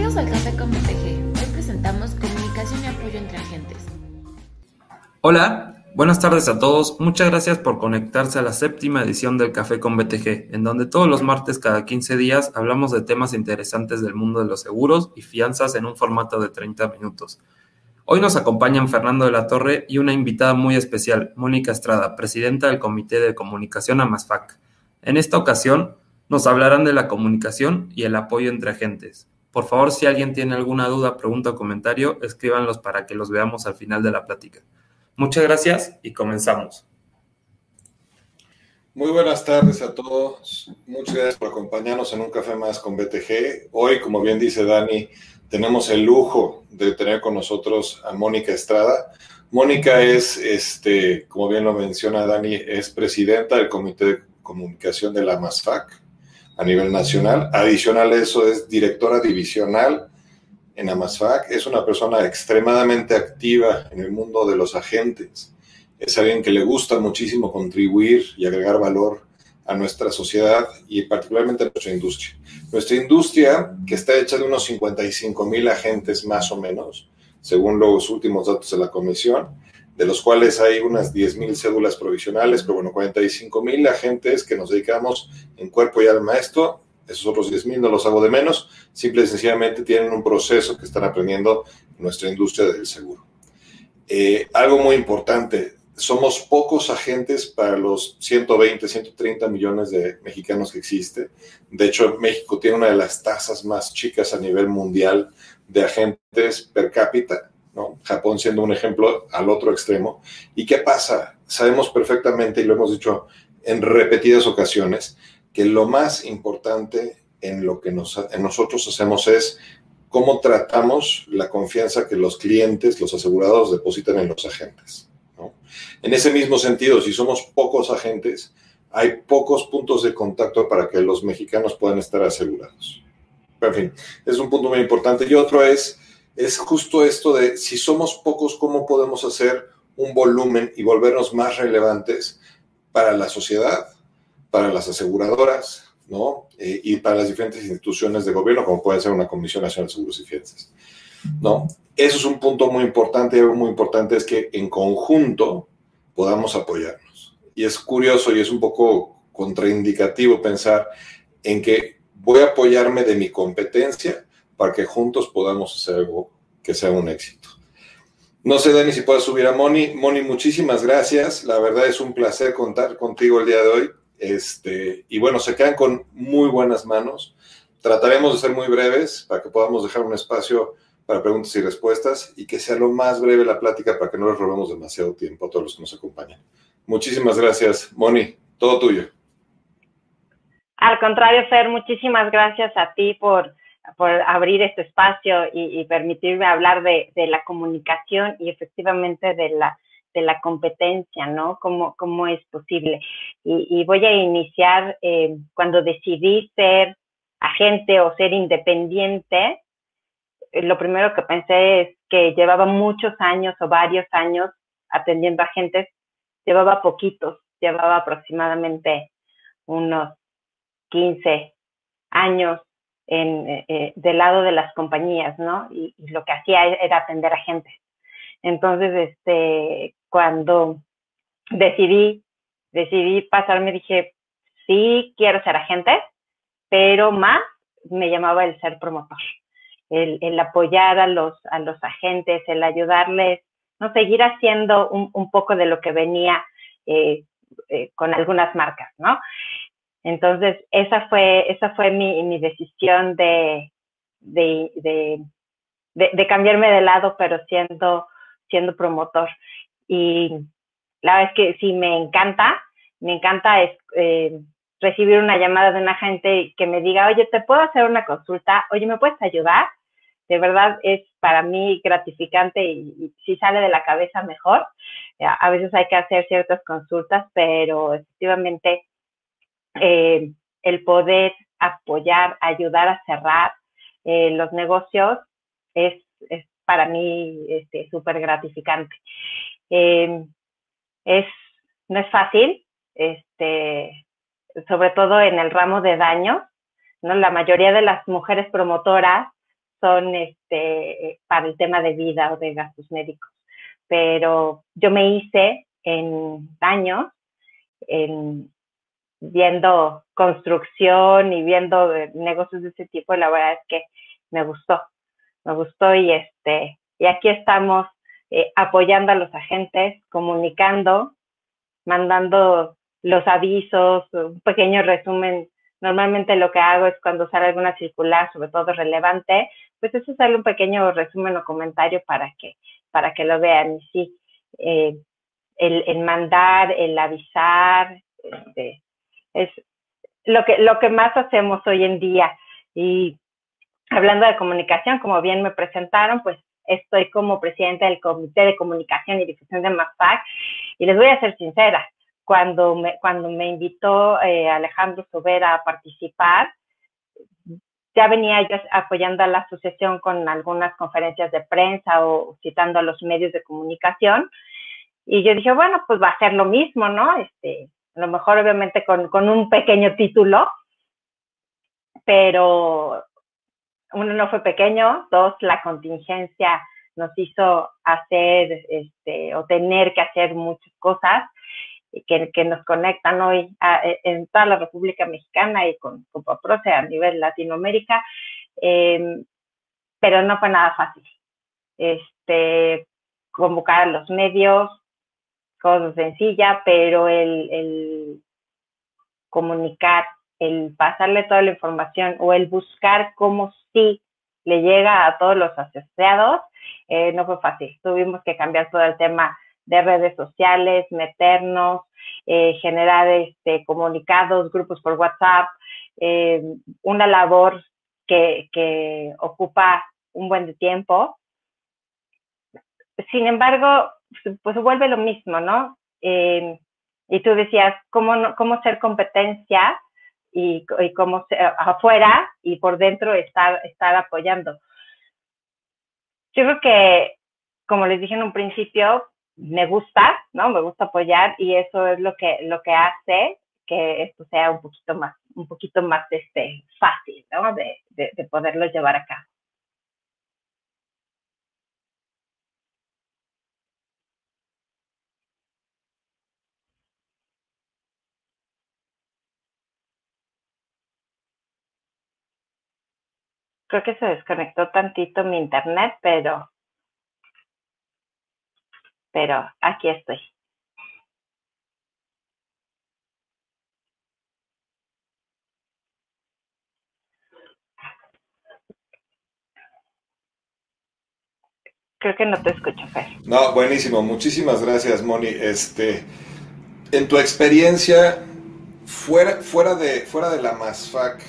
Bienvenidos al Café con BTG. Hoy presentamos comunicación y apoyo entre agentes. Hola, buenas tardes a todos. Muchas gracias por conectarse a la séptima edición del Café con BTG, en donde todos los martes cada 15 días hablamos de temas interesantes del mundo de los seguros y fianzas en un formato de 30 minutos. Hoy nos acompañan Fernando de la Torre y una invitada muy especial, Mónica Estrada, presidenta del Comité de Comunicación AMASFAC. En esta ocasión nos hablarán de la comunicación y el apoyo entre agentes. Por favor, si alguien tiene alguna duda, pregunta o comentario, escríbanlos para que los veamos al final de la plática. Muchas gracias y comenzamos. Muy buenas tardes a todos. Muchas gracias por acompañarnos en un café más con BTG. Hoy, como bien dice Dani, tenemos el lujo de tener con nosotros a Mónica Estrada. Mónica es, este, como bien lo menciona Dani, es presidenta del Comité de Comunicación de la MASFAC a nivel nacional. Adicional a eso, es directora divisional en Amasfac. Es una persona extremadamente activa en el mundo de los agentes. Es alguien que le gusta muchísimo contribuir y agregar valor a nuestra sociedad y particularmente a nuestra industria. Nuestra industria, que está hecha de unos 55 mil agentes más o menos, según los últimos datos de la comisión, de los cuales hay unas 10 mil cédulas provisionales, pero bueno, 45 mil agentes que nos dedicamos en cuerpo y alma a esto esos otros 10 mil no los hago de menos, simple y sencillamente tienen un proceso que están aprendiendo en nuestra industria del seguro. Eh, algo muy importante, somos pocos agentes para los 120, 130 millones de mexicanos que existe. De hecho, México tiene una de las tasas más chicas a nivel mundial de agentes per cápita, Japón siendo un ejemplo al otro extremo. ¿Y qué pasa? Sabemos perfectamente, y lo hemos dicho en repetidas ocasiones, que lo más importante en lo que nosotros hacemos es cómo tratamos la confianza que los clientes, los asegurados, depositan en los agentes. En ese mismo sentido, si somos pocos agentes, hay pocos puntos de contacto para que los mexicanos puedan estar asegurados. En fin, es un punto muy importante. Y otro es, es justo esto de si somos pocos, ¿cómo podemos hacer un volumen y volvernos más relevantes para la sociedad, para las aseguradoras, ¿no? Eh, y para las diferentes instituciones de gobierno, como puede ser una Comisión Nacional de Seguros y Fianzas, ¿no? Eso es un punto muy importante y algo muy importante es que en conjunto podamos apoyarnos. Y es curioso y es un poco contraindicativo pensar en que voy a apoyarme de mi competencia para que juntos podamos hacer algo que sea un éxito. No sé, Dani, si puedes subir a Moni. Moni, muchísimas gracias. La verdad es un placer contar contigo el día de hoy. Este, y bueno, se quedan con muy buenas manos. Trataremos de ser muy breves para que podamos dejar un espacio para preguntas y respuestas y que sea lo más breve la plática para que no les robemos demasiado tiempo a todos los que nos acompañan. Muchísimas gracias, Moni. Todo tuyo. Al contrario, Fer, muchísimas gracias a ti por, por abrir este espacio y, permitirme hablar de, la comunicación y efectivamente de la competencia, ¿no? ¿Cómo, cómo es posible? Y, voy a iniciar eh, cuando decidí ser agente o ser independiente, eh, lo primero que pensé es que llevaba muchos años o varios años atendiendo agentes, llevaba poquitos, llevaba aproximadamente unos 15 años en, eh, del lado de las compañías, ¿no? Y, lo que hacía era atender agentes. Entonces, este, cuando decidí, decidí pasarme, dije, sí quiero ser agente, pero más me llamaba el ser promotor, el, apoyar a los, a los agentes, el ayudarles, no seguir haciendo un, un poco de lo que venía eh, eh, con algunas marcas, ¿no? Entonces, esa fue, esa fue mi, mi decisión de, de, de, cambiarme de lado, pero siendo, siendo promotor. Y la verdad es que sí, me encanta, me encanta eh, recibir una llamada de una gente que me diga, oye, ¿te puedo hacer una consulta? Oye, ¿me puedes ayudar? De verdad es para mí gratificante y, si sale de la cabeza mejor. A veces hay que hacer ciertas consultas, pero efectivamente eh, el poder apoyar, ayudar a cerrar los negocios es, para mí súper este, gratificante. Eh, es, no es fácil, este, sobre todo en el ramo de daño, ¿no? La mayoría de las mujeres promotoras son este, para el tema de vida o de gastos médicos. Pero yo me hice en años en, viendo construcción y viendo negocios de ese tipo, la verdad es que me gustó, me gustó y este, y aquí estamos eh, apoyando a los agentes, comunicando, mandando los avisos, un pequeño resumen. Normalmente lo que hago es cuando sale alguna circular, sobre todo relevante, pues eso sale un pequeño resumen o comentario para que, para que lo vean. Y sí, eh, el, el, mandar, el avisar, este, es lo que, lo que más hacemos hoy en día. Y hablando de comunicación, como bien me presentaron, pues estoy como presidenta del Comité de Comunicación y Difusión de MAFAC y les voy a ser sincera, cuando me, cuando me invitó eh, Alejandro Sobera a participar, ya venía yo apoyando a la asociación con algunas conferencias de prensa o citando a los medios de comunicación. Y yo dije, bueno, pues va a ser lo mismo, ¿no? Este, a lo mejor obviamente con, con un pequeño título, pero uno no fue pequeño, dos, la contingencia nos hizo hacer este, o tener que hacer muchas cosas que, que nos conectan hoy e, en toda la República Mexicana y con, a nivel Latinoamérica, em, pero no fue nada fácil. Este, convocar a los medios, cosa sencilla, pero el, el comunicar, el pasarle toda la información o el buscar cómo sí le llega a todos los asociados, eh, no fue fácil. Tuvimos que cambiar todo el tema de redes sociales, meternos, eh, generar este, comunicados, grupos por WhatsApp, eh, una labor que, que ocupa un buen tiempo. Sin embargo, pues vuelve lo mismo, ¿no? y tú decías, ¿cómo, cómo ser competencia y, cómo afuera y por dentro estar, estar apoyando. Yo creo que, como les dije en un principio, me gusta, ¿no? Me gusta apoyar y eso es lo que, lo que hace que esto sea un poquito más, un poquito más este, fácil, ¿no? De, de, de poderlo llevar a cabo. Creo que se desconectó tantito mi internet, pero, pero aquí estoy. Creo que no te escucho, Fer. No, buenísimo. Muchísimas gracias, Moni. Este, en tu experiencia, fuera, fuera, de, fuera de la MASFAC,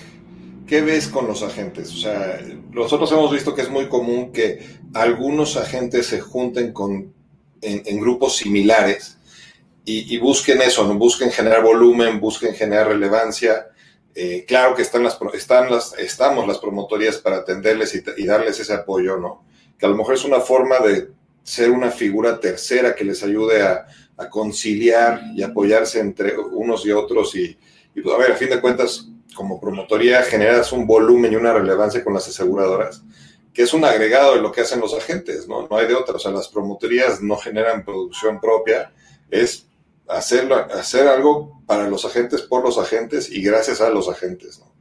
¿qué ves con los agentes? O sea, nosotros hemos visto que es muy común que algunos agentes se junten con, en, grupos similares y, busquen eso, busquen generar volumen, busquen generar relevancia. Eh, claro que están las, están las, estamos las promotorías para atenderles y, darles ese apoyo, ¿no? Que a lo mejor es una forma de ser una figura tercera que les ayude a, conciliar y apoyarse entre unos y otros y, y pues, a ver, a fin de cuentas, como promotoría generas un volumen y una relevancia con las aseguradoras, que es un agregado de lo que hacen los agentes, ¿no? No hay de otra. O sea, las promotorías no generan producción propia, es hacerlo, hacer algo para los agentes, por los agentes y gracias a los agentes, ¿no?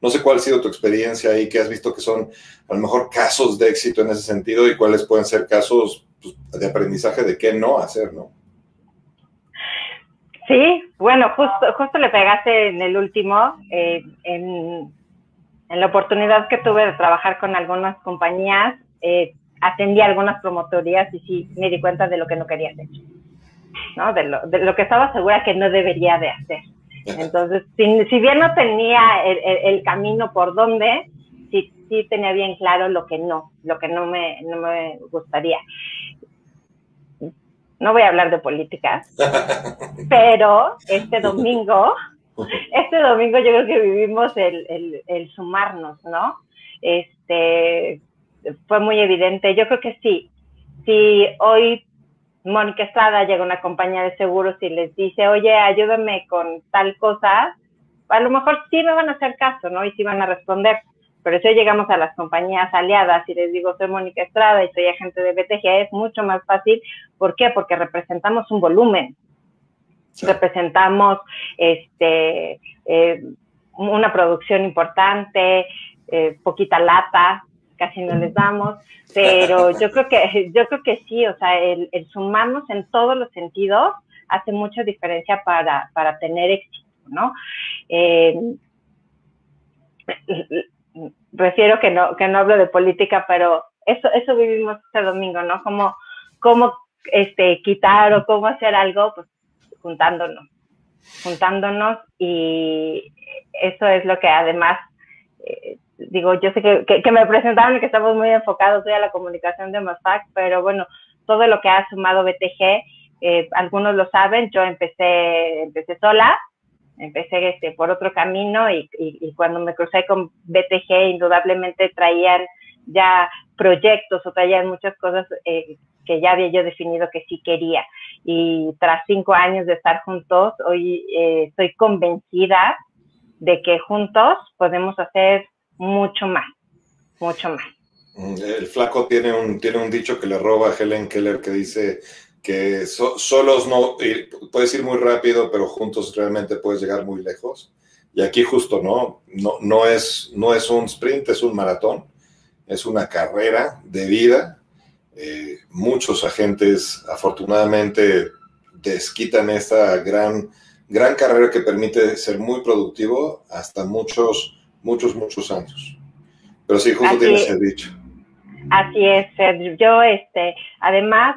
No sé cuál ha sido tu experiencia ahí, que has visto que son a lo mejor casos de éxito en ese sentido y cuáles pueden ser casos pues, de aprendizaje de qué no hacer, ¿no? Sí, bueno, justo, justo le pegaste en el último, eh, en, la oportunidad que tuve de trabajar con algunas compañías, eh, atendí algunas promotorías y sí me di cuenta de lo que no quería hacer, ¿no? De lo, de lo que estaba segura que no debería de hacer. Entonces, si, bien no tenía el, el, camino por donde, sí, sí tenía bien claro lo que no, lo que no me, no me gustaría no voy a hablar de política, pero este domingo, este domingo yo creo que vivimos el, el, sumarnos, ¿no? Este, fue muy evidente. Yo creo que sí. Si hoy Mónica Estrada llega a una compañía de seguros y les dice, oye, ayúdame con tal cosa, a lo mejor sí me van a hacer caso, ¿no? Y sí van a responder. Pero si hoy llegamos a las compañías aliadas y les digo, soy Mónica Estrada y soy agente de BTG, es mucho más fácil. ¿Por qué? Porque representamos un volumen. Representamos este, eh, una producción importante, eh, poquita lata, casi no les damos, pero yo creo que, yo creo que sí, o sea, el, sumarnos en todos los sentidos hace mucha diferencia para, para tener éxito, ¿no? Eh, refiero que no, que no hablo de política, pero eso, eso vivimos este domingo, ¿no? Como, cómo este, quitar o cómo hacer algo, pues juntándonos, juntándonos y eso es lo que además, eh, digo, yo sé que, que, me presentaron y que estamos muy enfocados hoy a la comunicación de MASFAC, pero bueno, todo lo que ha sumado BTG, eh, algunos lo saben, yo empecé, empecé sola, empecé este, por otro camino y, y, cuando me crucé con BTG, indudablemente traían ya proyectos o traían muchas cosas eh, que ya había yo definido que sí quería. Y tras cinco años de estar juntos, hoy eh, estoy convencida de que juntos podemos hacer mucho más, mucho más. Mm, el flaco tiene un, tiene un dicho que le roba a Helen Keller que dice que solos no, puedes ir muy rápido, pero juntos realmente puedes llegar muy lejos. Y aquí justo, ¿no? No, no, es, no es un sprint, es un maratón, es una carrera de vida. Eh, muchos agentes afortunadamente desquitan esta gran gran carrera que permite ser muy productivo hasta muchos, muchos, muchos años. Pero sí, justo tienes el dicho. Así es, Yo, este, además,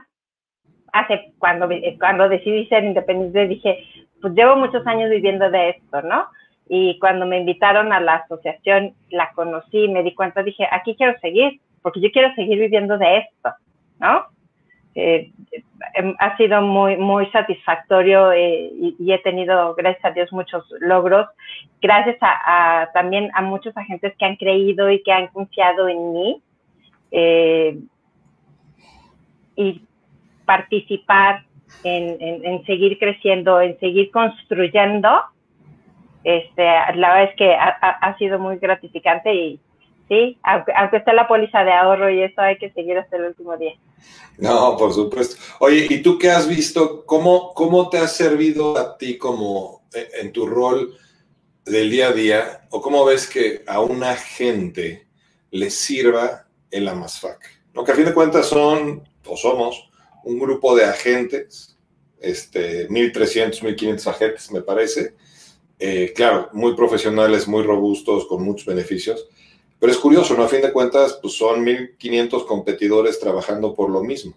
hace cuando, cuando decidí ser independiente, dije, pues llevo muchos años viviendo de esto, ¿no? Y cuando me invitaron a la asociación, la conocí, me di cuenta, dije, aquí quiero seguir, porque yo quiero seguir viviendo de esto, ¿no? Eh, em, ha sido muy, muy satisfactorio eh, y, he tenido, gracias a Dios, muchos logros, gracias a, también a muchos agentes que han creído y que han confiado en mí. Eh, y participar en, seguir creciendo, en seguir construyendo, este, la verdad es que ha, ha sido muy gratificante y, sí, aunque, esté la póliza de ahorro y eso hay que seguir hasta el último día. No, por supuesto. Oye, ¿y tú qué has visto? ¿Cómo, cómo te ha servido a ti como eh, en tu rol del día a día? ¿O cómo ves que a una gente le sirva el AMASFAC? Lo que a fin de cuentas son, o somos, un grupo de agentes, este, 1.300, 1.500 agentes, me parece. Eh, claro, muy profesionales, muy robustos, con muchos beneficios pero es curioso, ¿no? A fin de cuentas, pues son 1.500 competidores trabajando por lo mismo.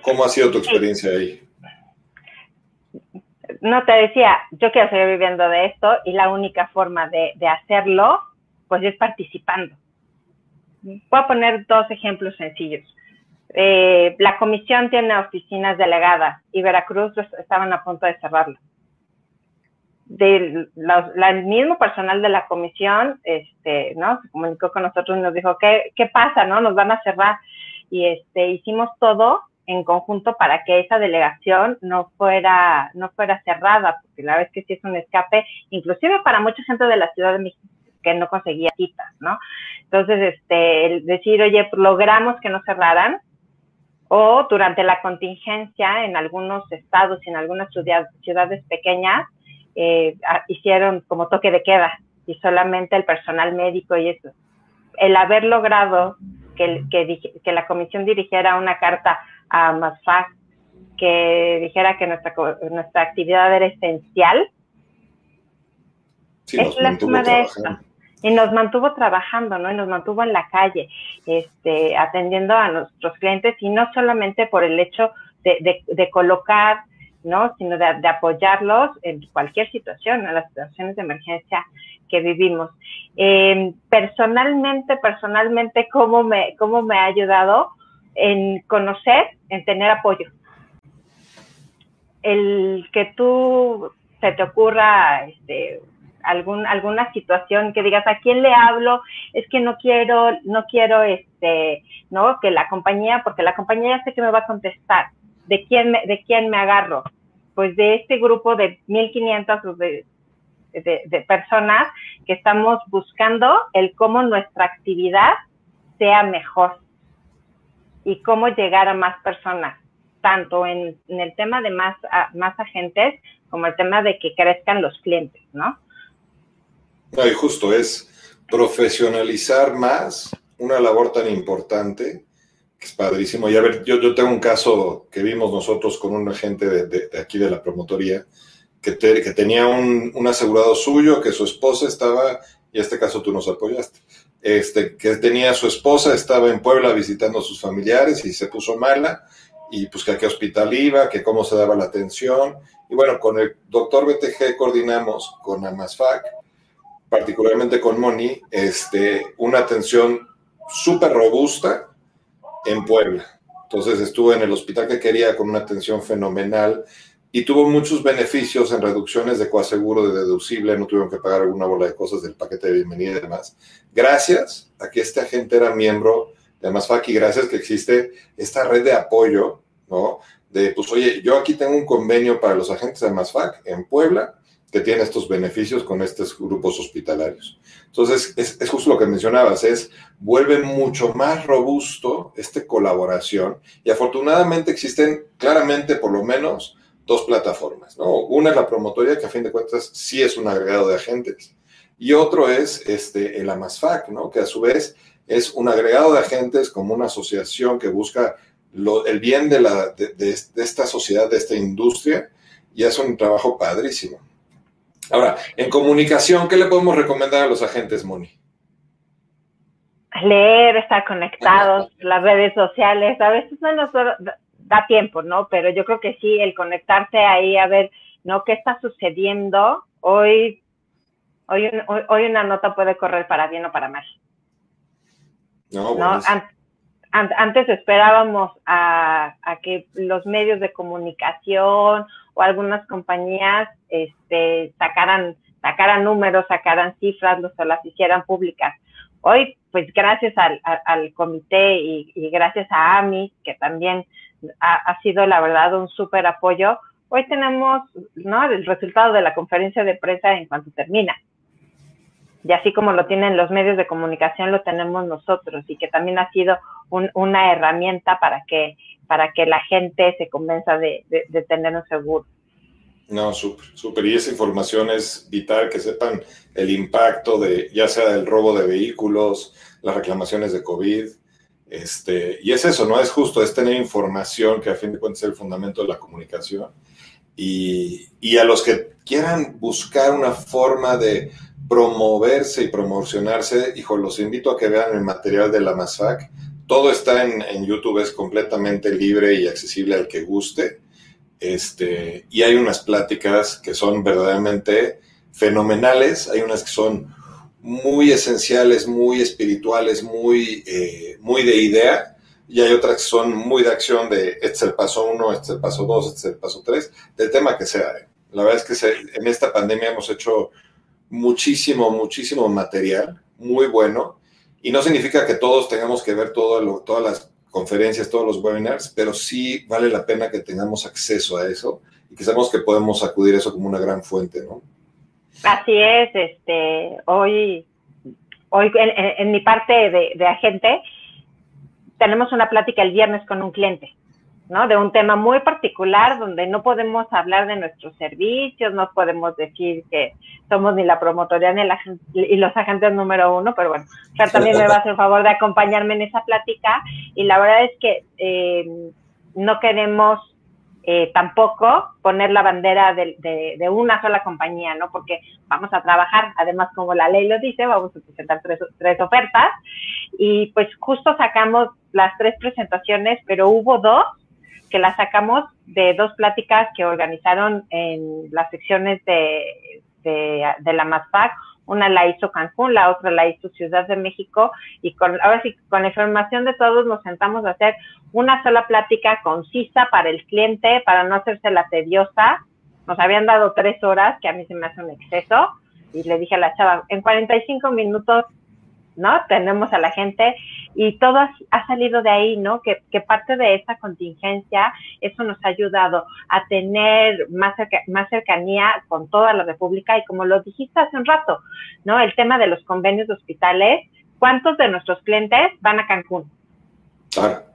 ¿Cómo ha sido tu experiencia ahí? No te decía, yo quiero seguir viviendo de esto y la única forma de, hacerlo, pues es participando. Voy a poner dos ejemplos sencillos. Eh, la comisión tiene oficinas delegadas y Veracruz estaban a punto de cerrarlo del el mismo personal de la comisión, este. Se comunicó con nosotros y nos dijo, ¿qué, ¿qué pasa, no? Nos van a cerrar. Y este, hicimos todo en conjunto para que esa delegación no fuera, no fuera cerrada, porque la vez que sí es un escape, inclusive para mucha gente de la Ciudad de México que no conseguía citas, ¿no? Entonces, este, el decir, oye, logramos que no cerraran, o durante la contingencia en algunos estados y en algunas ciudades pequeñas, eh, hicieron como toque de queda y solamente el personal médico y eso. El haber logrado que, que, la comisión dirigiera una carta a MASFAC que dijera que nuestra, nuestra actividad era esencial, es la suma de esto. Y nos mantuvo trabajando, ¿no? Y nos mantuvo en la calle, este, atendiendo a nuestros clientes y no solamente por el hecho de, de colocar ¿no? Sino de, apoyarlos en cualquier situación, en las situaciones de emergencia que vivimos. Em, personalmente, personalmente, ¿cómo me, ¿cómo me ha ayudado en conocer, en tener apoyo? El que tú se te ocurra este, algún, alguna situación que digas a quién le hablo, es que no quiero, no quiero este, no, que la compañía, porque la compañía ya sé que me va a contestar, de quién me, de quién me agarro, pues de este grupo de 1500 de de, personas que estamos buscando el cómo nuestra actividad sea mejor y cómo llegar a más personas, tanto en, el tema de más, más agentes como el tema de que crezcan los clientes, ¿no? No, y justo es profesionalizar más una labor tan importante, que es padrísimo. Y a ver, yo, yo tengo un caso que vimos nosotros con un agente de, aquí de la promotoría, que, que tenía un, un, asegurado suyo, que su esposa estaba, y en este caso tú nos apoyaste, este, que tenía su esposa, estaba en Puebla visitando a sus familiares y se puso mala, y pues que a qué hospital iba, que cómo se daba la atención. Y bueno, con el doctor BTG coordinamos con Amasfac, particularmente con Moni, este, una atención súper robusta en Puebla. Entonces estuve en el hospital que quería con una atención fenomenal y tuvo muchos beneficios en reducciones de coaseguro, de deducible, no tuvieron que pagar alguna bola de cosas del paquete de bienvenida y demás. Gracias a que este agente era miembro de Amasfac y gracias que existe esta red de apoyo, ¿no? De, pues, oye, yo aquí tengo un convenio para los agentes de Amasfac en Puebla que tiene estos beneficios con estos grupos hospitalarios. Entonces, es, justo lo que mencionabas, es vuelve mucho más robusto esta colaboración y afortunadamente existen claramente por lo menos dos plataformas, ¿no? Una es la promotoria, que a fin de cuentas sí es un agregado de agentes, y otro es este, el AMASFAC, ¿no? Que a su vez es un agregado de agentes como una asociación que busca el bien de, la, de esta sociedad, de esta industria, y hace un trabajo padrísimo. Ahora, en comunicación, ¿qué le podemos recomendar a los agentes, Moni? Leer, estar conectados, las redes sociales, a veces no nos da tiempo, ¿no? Pero yo creo que sí, el conectarse ahí a ver, ¿no? ¿Qué está sucediendo? Hoy, hoy, hoy, una nota puede correr para bien o para mal. No, ¿no? antes esperábamos a, a, que los medios de comunicación o algunas compañías este, sacaran, sacaran números, sacaran cifras, los, las hicieran públicas. Hoy, pues gracias al, comité y, y, gracias a AMI, que también ha, ha sido la verdad un súper apoyo, hoy tenemos ¿no? el resultado de la conferencia de prensa en cuanto termina y así como lo tienen los medios de comunicación, lo tenemos nosotros y que también ha sido una herramienta para que, para que la gente se convenza de, tener un seguro. No, súper, súper. Y esa información es vital, que sepan el impacto de, ya sea del robo de vehículos, las reclamaciones de COVID. Este, y es eso, ¿no? Es justo, es tener información que a fin de cuentas es el fundamento de la comunicación. Y, y a los que quieran buscar una forma de promoverse y promocionarse, hijo, los invito a que vean el material de la MASFAC. Todo está en, YouTube, es completamente libre y accesible al que guste. Este, y hay unas pláticas que son verdaderamente fenomenales, hay unas que son muy esenciales, muy espirituales, muy, eh, muy de idea, y hay otras que son muy de acción de este es el paso uno, este es el paso dos, este es el paso tres, del tema que sea. ¿eh? La verdad es que en esta pandemia hemos hecho muchísimo, muchísimo material, muy bueno, y no significa que todos tengamos que ver todo todas las conferencias, todos los webinars, pero sí vale la pena que tengamos acceso a eso y que sabemos que podemos acudir a eso como una gran fuente, ¿no? Así es, este, hoy, hoy en, mi parte de, de agente, tenemos una plática el viernes con un cliente ¿no? De un tema muy particular donde no podemos hablar de nuestros servicios, no podemos decir que somos ni la promotoría ni, la, y los agentes número uno, pero bueno, también me va a hacer el favor de acompañarme en esa plática y la verdad es que eh, no queremos eh, tampoco poner la bandera de, de, una sola compañía, ¿no? Porque vamos a trabajar, además como la ley lo dice, vamos a presentar tres, tres ofertas y pues justo sacamos las tres presentaciones, pero hubo dos la sacamos de dos pláticas que organizaron en las secciones de, de, la MASPAC. Una la hizo Cancún, la otra la hizo Ciudad de México y con, ahora sí, con la información de todos nos sentamos a hacer una sola plática concisa para el cliente, para no hacerse la tediosa. Nos habían dado tres horas, que a mí se me hace un exceso, y le dije a la chava, en 45 minutos ¿no? Tenemos a la gente y todo ha, salido de ahí, ¿no? Que, parte de esa contingencia, eso nos ha ayudado a tener más, más cercanía con toda la República y como lo dijiste hace un rato, ¿no? El tema de los convenios de hospitales, ¿cuántos de nuestros clientes van a Cancún?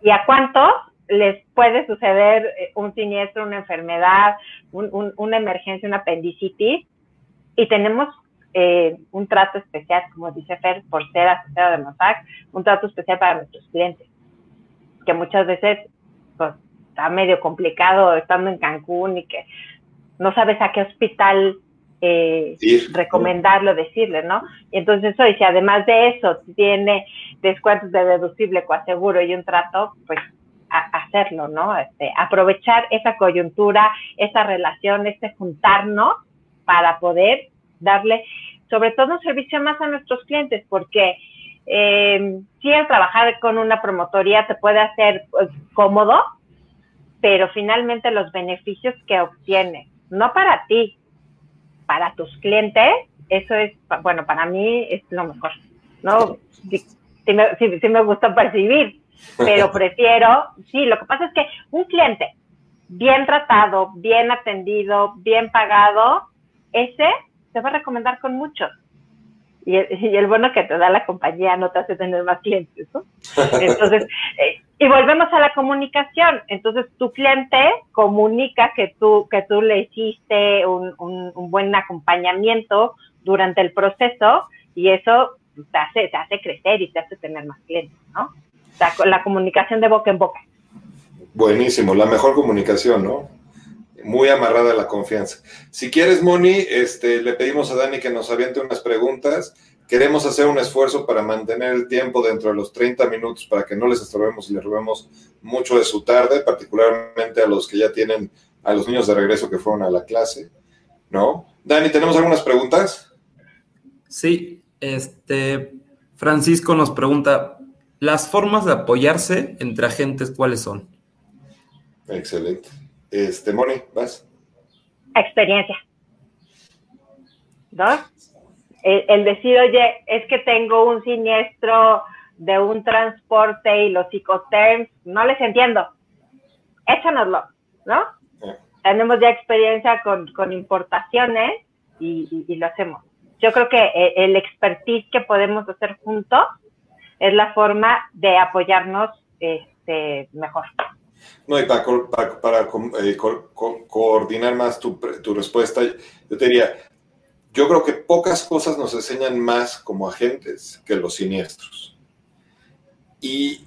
¿Y a cuántos les puede suceder eh, un siniestro, una enfermedad, una emergencia, una apendicitis? Y tenemos eh, un trato especial, como dice Fer, por ser asociado de Mossack, un trato especial para nuestros clientes, que muchas veces pues, está medio complicado estando en Cancún y que no sabes a qué hospital eh, recomendarlo, decirle, ¿no? Y entonces hoy, si además de eso tiene descuentos de deducible, coaseguro y un trato, pues hacerlo, ¿no? Este, aprovechar esa coyuntura, esa relación, este juntarnos para poder darle sobre todo un servicio más a nuestros clientes, porque eh, si el trabajar con una promotoría te puede hacer pues, cómodo, pero finalmente los beneficios que obtienes, no para ti, para tus clientes, eso es, bueno, para mí es lo mejor, ¿no? Sí, me, sí me gusta percibir, pero prefiero, sí, lo que pasa es que un cliente bien tratado, bien atendido, bien pagado, ese te va a recomendar con muchos. Y el, bueno que te da la compañía no te hace tener más clientes, ¿no? Entonces, eh, y volvemos a la comunicación. Entonces, tu cliente comunica que tú, que tú le hiciste un, un, buen acompañamiento durante el proceso y eso te hace, te hace crecer y te hace tener más clientes, ¿no? O sea, la comunicación de boca en boca. Buenísimo, la mejor comunicación, ¿no? Muy amarrada la confianza. Si quieres, Moni, este, le pedimos a Dani que nos aviente unas preguntas. Queremos hacer un esfuerzo para mantener el tiempo dentro de los 30 minutos para que no les estorbemos y les robemos mucho de su tarde, particularmente a los que ya tienen, a los niños de regreso que fueron a la clase, ¿no? Dani, ¿tenemos algunas preguntas? Sí, este, Francisco nos pregunta, ¿las formas de apoyarse entre agentes cuáles son? Excelente. Este, Moni, vas. Experiencia. ¿No? El, decir, oye, es que tengo un siniestro de un transporte y los psicoterms, no les entiendo. Échanoslo, ¿no? Tenemos ya experiencia con, importaciones y, lo hacemos. Yo creo que eh, el expertise que podemos hacer juntos es la forma de apoyarnos este, mejor. No, y para, para, eh, coordinar más tu, respuesta, yo te diría, yo creo que pocas cosas nos enseñan más como agentes que los siniestros. Y,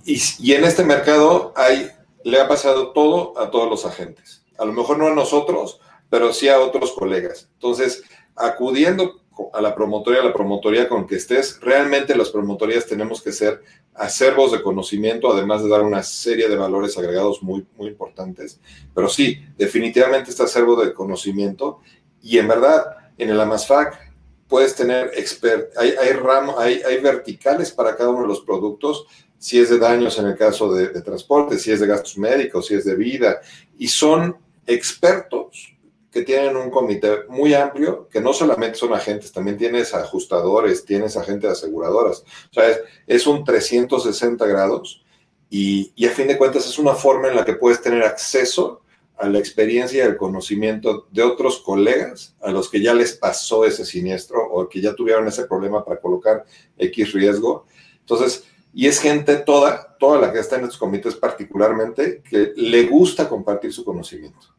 en este mercado hay, le ha pasado todo a todos los agentes. A lo mejor no a nosotros, pero sí a otros colegas. Entonces, acudiendo a la promotoría, a la promotoría con que estés, realmente las promotorías tenemos que ser acervos de conocimiento, además de dar una serie de valores agregados muy, muy importantes. Pero sí, definitivamente este acervo de conocimiento y en verdad, en el AMASFAC puedes tener expert, hay, hay, hay, hay verticales para cada uno de los productos, si es de daños en el caso de, de transporte, si es de gastos médicos, si es de vida, y son expertos que tienen un comité muy amplio, que no solamente son agentes, también tienes ajustadores, tienes agentes aseguradoras. O sea, es, un 360 grados y, y, a fin de cuentas es una forma en la que puedes tener acceso a la experiencia y al conocimiento de otros colegas a los que ya les pasó ese siniestro o que ya tuvieron ese problema para colocar X riesgo. Entonces, y es gente toda, toda la que está en estos comités particularmente, que le gusta compartir su conocimiento.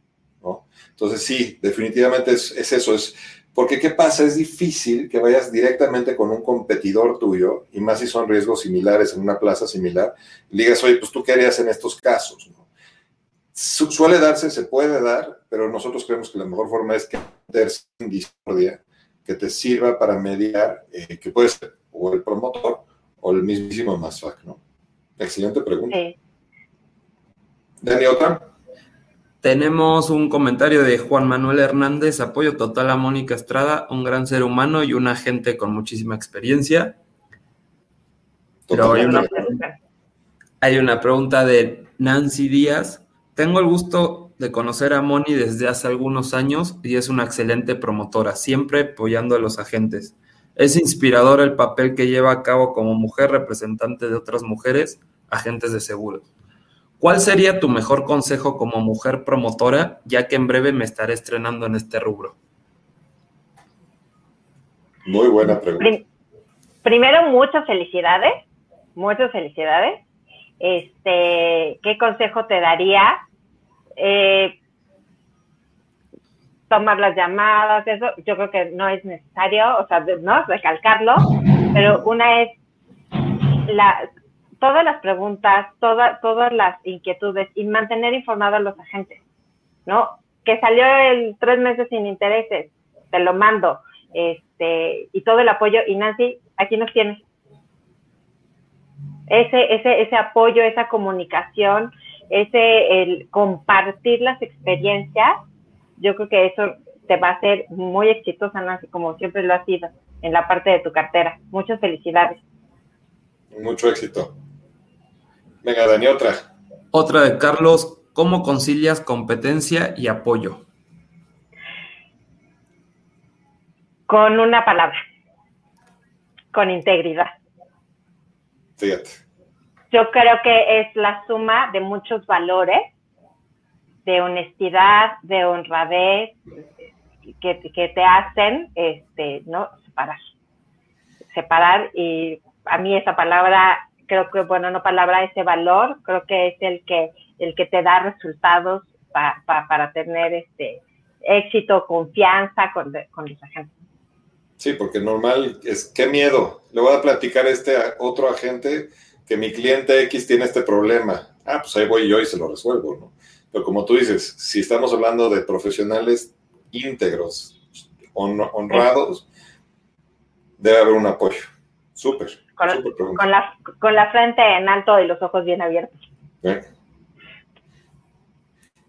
Entonces, sí, definitivamente es, eso. Es, porque, ¿qué pasa? Es difícil que vayas directamente con un competidor tuyo, y más si son riesgos similares en una plaza similar, y digas, oye, pues tú qué harías en estos casos. suele darse, se puede dar, pero nosotros creemos que la mejor forma es que en discordia, que te sirva para mediar, eh, que puede ser o el promotor o el mismísimo MASFAC, ¿no? Excelente pregunta. Sí. ¿Dani, otra? Tenemos un comentario de Juan Manuel Hernández, apoyo total a Mónica Estrada, un gran ser humano y un agente con muchísima experiencia. Pero hay una, hay una pregunta de Nancy Díaz. Tengo el gusto de conocer a Moni desde hace algunos años y es una excelente promotora, siempre apoyando a los agentes. Es inspirador el papel que lleva a cabo como mujer representante de otras mujeres, agentes de seguros. ¿Cuál sería tu mejor consejo como mujer promotora, ya que en breve me estaré estrenando en este rubro? Muy buena pregunta. Primero, muchas felicidades, muchas felicidades. Este, ¿qué consejo te daría? Eh, tomar las llamadas, eso, yo creo que no es necesario, o sea, no recalcarlo, pero una es la, todas las preguntas, todas todas las inquietudes y mantener informados a los agentes, ¿no? Que salió el tres meses sin intereses, te lo mando, este, y todo el apoyo, y Nancy, aquí nos tienes. Ese, ese, ese apoyo, esa comunicación, ese el compartir las experiencias, yo creo que eso te va a hacer muy exitosa, Nancy, como siempre lo ha sido en la parte de tu cartera. Muchas felicidades. Mucho éxito. Venga, Dani, otra. Otra de Carlos, ¿cómo concilias competencia y apoyo? Con una palabra, con integridad. Fíjate. Yo creo que es la suma de muchos valores, de honestidad, de honradez, que, que te hacen, este, ¿no? Separar. Separar y a mí esa palabra, creo que, bueno, no palabra, ese valor, creo que es el que, el que te da resultados para tener este éxito, confianza con, con los agentes. Sí, porque normal es, qué miedo. Le voy a platicar a este otro agente que mi cliente X tiene este problema. Ah, pues ahí voy yo y se lo resuelvo, ¿no? Pero como tú dices, si estamos hablando de profesionales íntegros, honrados, debe haber un apoyo. Súper. Con, con, la, con la frente en alto y los ojos bien abiertos.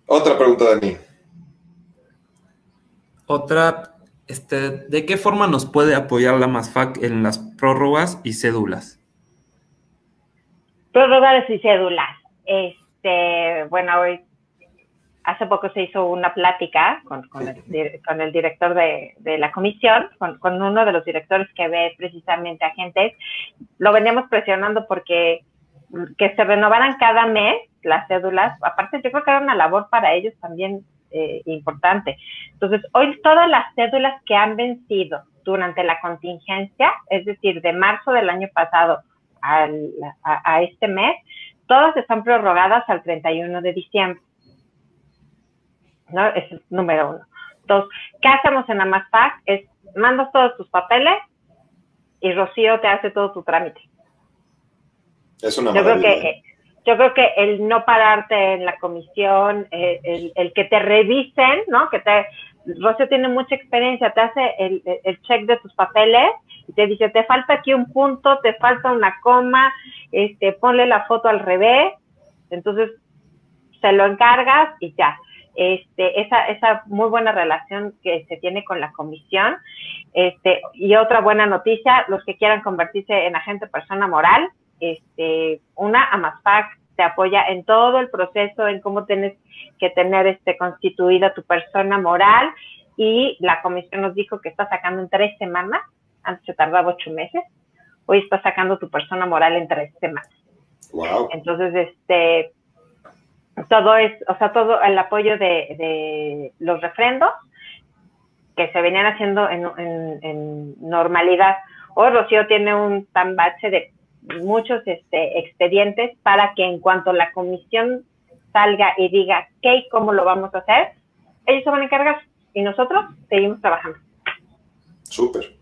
Otra pregunta, Dani. Otra este, ¿de qué forma nos puede apoyar la MASFAC en las prórrogas y cédulas? Prórrogas y cédulas. Este, bueno, hoy hace poco se hizo una plática con, el, director de, la comisión, con, uno de los directores que ve precisamente agentes. Lo veníamos presionando porque que se renovaran cada mes las cédulas. Aparte, yo creo que era una labor para ellos también eh, importante. Entonces, hoy todas las cédulas que han vencido durante la contingencia, es decir, de marzo del año pasado a, este mes, todas están prorrogadas al 31 de diciembre. ¿No? es número uno. Entonces, ¿qué hacemos en Amaspac? Es, mandas todos tus papeles y Rocío te hace todo tu trámite. Es una Yo creo que yo creo que el no pararte en la comisión, eh, el, que te revisen, ¿no? Que te, Rocío tiene mucha experiencia, te hace el, el, check de tus papeles y te dice, te falta aquí un punto, te falta una coma, este, ponle la foto al revés, entonces se lo encargas y ya. Este, esa, esa muy buena relación que se tiene con la comisión. Este, y otra buena noticia, los que quieran convertirse en agente persona moral, este, una AMASPAC te apoya en todo el proceso, en cómo tienes que tener este, constituida tu persona moral y la comisión nos dijo que está sacando en tres semanas, antes se tardaba ocho meses, hoy está sacando tu persona moral en tres semanas. Wow. Entonces, este, todo es, o sea, todo el apoyo de, los refrendos que se venían haciendo en, en normalidad. Hoy Rocío tiene un tambache de muchos este, expedientes para que en cuanto la comisión salga y diga qué y cómo lo vamos a hacer, ellos se van a encargar y nosotros seguimos trabajando. Súper,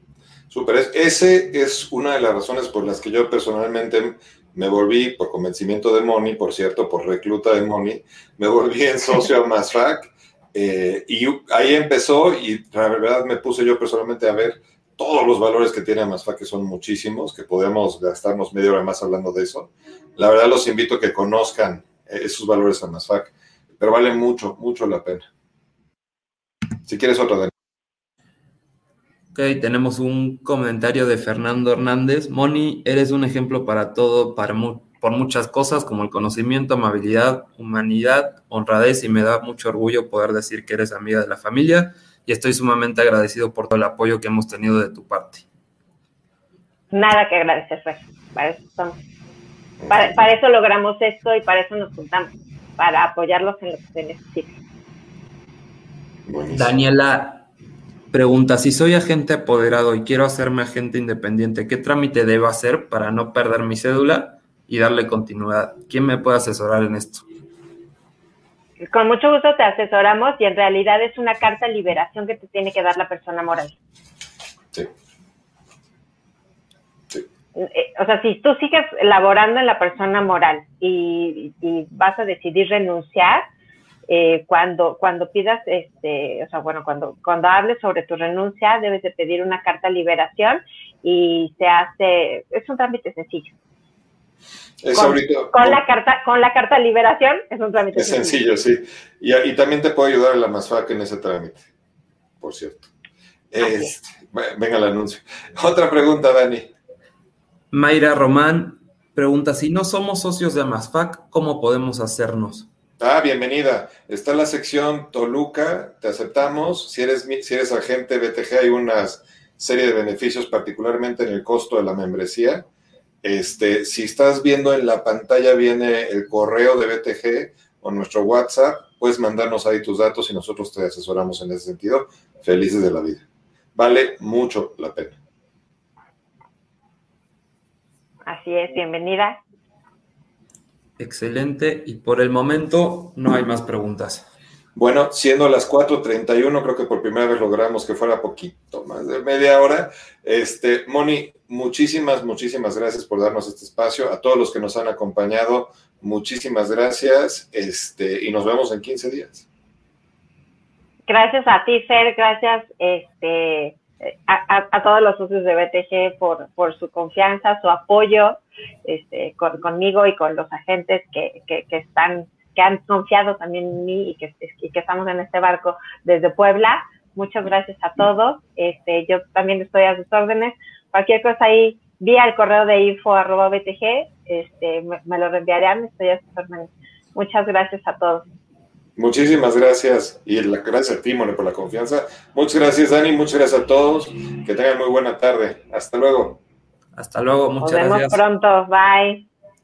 súper. Ese es una de las razones por las que yo personalmente me volví, por convencimiento de Moni, por cierto, por recluta de Moni, me volví en socio a Masfac eh, y ahí empezó y la verdad me puse yo personalmente a ver todos los valores que tiene Amasfac, que son muchísimos, que podemos gastarnos media hora más hablando de eso. La verdad los invito a que conozcan eh, esos valores Amasfac, pero vale mucho, mucho la pena. Si quieres otra, Dani. Ok, tenemos un comentario de Fernando Hernández. Moni, eres un ejemplo para todo, para por muchas cosas como el conocimiento, amabilidad, humanidad, honradez y me da mucho orgullo poder decir que eres amiga de la familia y estoy sumamente agradecido por todo el apoyo que hemos tenido de tu parte. nada que agradecer, Para eso, para, eso logramos esto y para eso nos juntamos, para apoyarlos en lo que se necesite. Daniela pregunta, si soy agente apoderado y quiero hacerme agente independiente, ¿qué trámite debo hacer para no perder mi cédula y darle continuidad? ¿Quién me puede asesorar en esto? Con mucho gusto te asesoramos y en realidad es una carta de liberación que te tiene que dar la persona moral. Sí. Eh, o sea, si tú sigues laborando en la persona moral y, vas a decidir renunciar, eh, cuando, cuando pidas, este, o sea, bueno, cuando, cuando hables sobre tu renuncia, debes de pedir una carta de liberación y se hace, es un trámite sencillo. Es con, con la carta, con la carta de liberación es un trámite es sencillo. sí. Y, también te puedo ayudar a la MASFAC en ese trámite, por cierto. Este, venga el anuncio. Otra pregunta, Dani. Mayra Román pregunta, si no somos socios de Amasfac, ¿cómo podemos hacernos? Ah, bienvenida. Está la sección Toluca, te aceptamos. Si eres, si eres agente BTG hay una serie de beneficios, particularmente en el costo de la membresía. Este, si estás viendo en la pantalla viene el correo de BTG o nuestro WhatsApp, puedes mandarnos ahí tus datos y nosotros te asesoramos en ese sentido. Felices de la vida. Vale mucho la pena. Así es, bienvenida. Excelente. Y por el momento no hay más preguntas. Bueno, siendo las 4.31, creo que por primera vez logramos que fuera poquito más de media hora. Este, Moni, muchísimas, muchísimas gracias por darnos este espacio. A todos los que nos han acompañado, muchísimas gracias. Este, y nos vemos en 15 días. Gracias a ti, Fer. Gracias, este, a, todos los socios de BTG por, por su confianza, su apoyo este, conmigo y con los agentes que, que, están que han confiado también en mí y que, estamos en este barco desde Puebla. Muchas gracias a todos. Este, yo también estoy a sus órdenes. Cualquier cosa ahí, vía el correo de info arroba BTG, este, me, me lo reenviarán. Estoy a sus órdenes. Muchas gracias a todos. Muchísimas gracias y gracias a ti, por la confianza. Muchas gracias, Dani. Muchas gracias a todos. Que tengan muy buena tarde. Hasta luego. Hasta luego. Muchas Nos vemos pronto. Bye.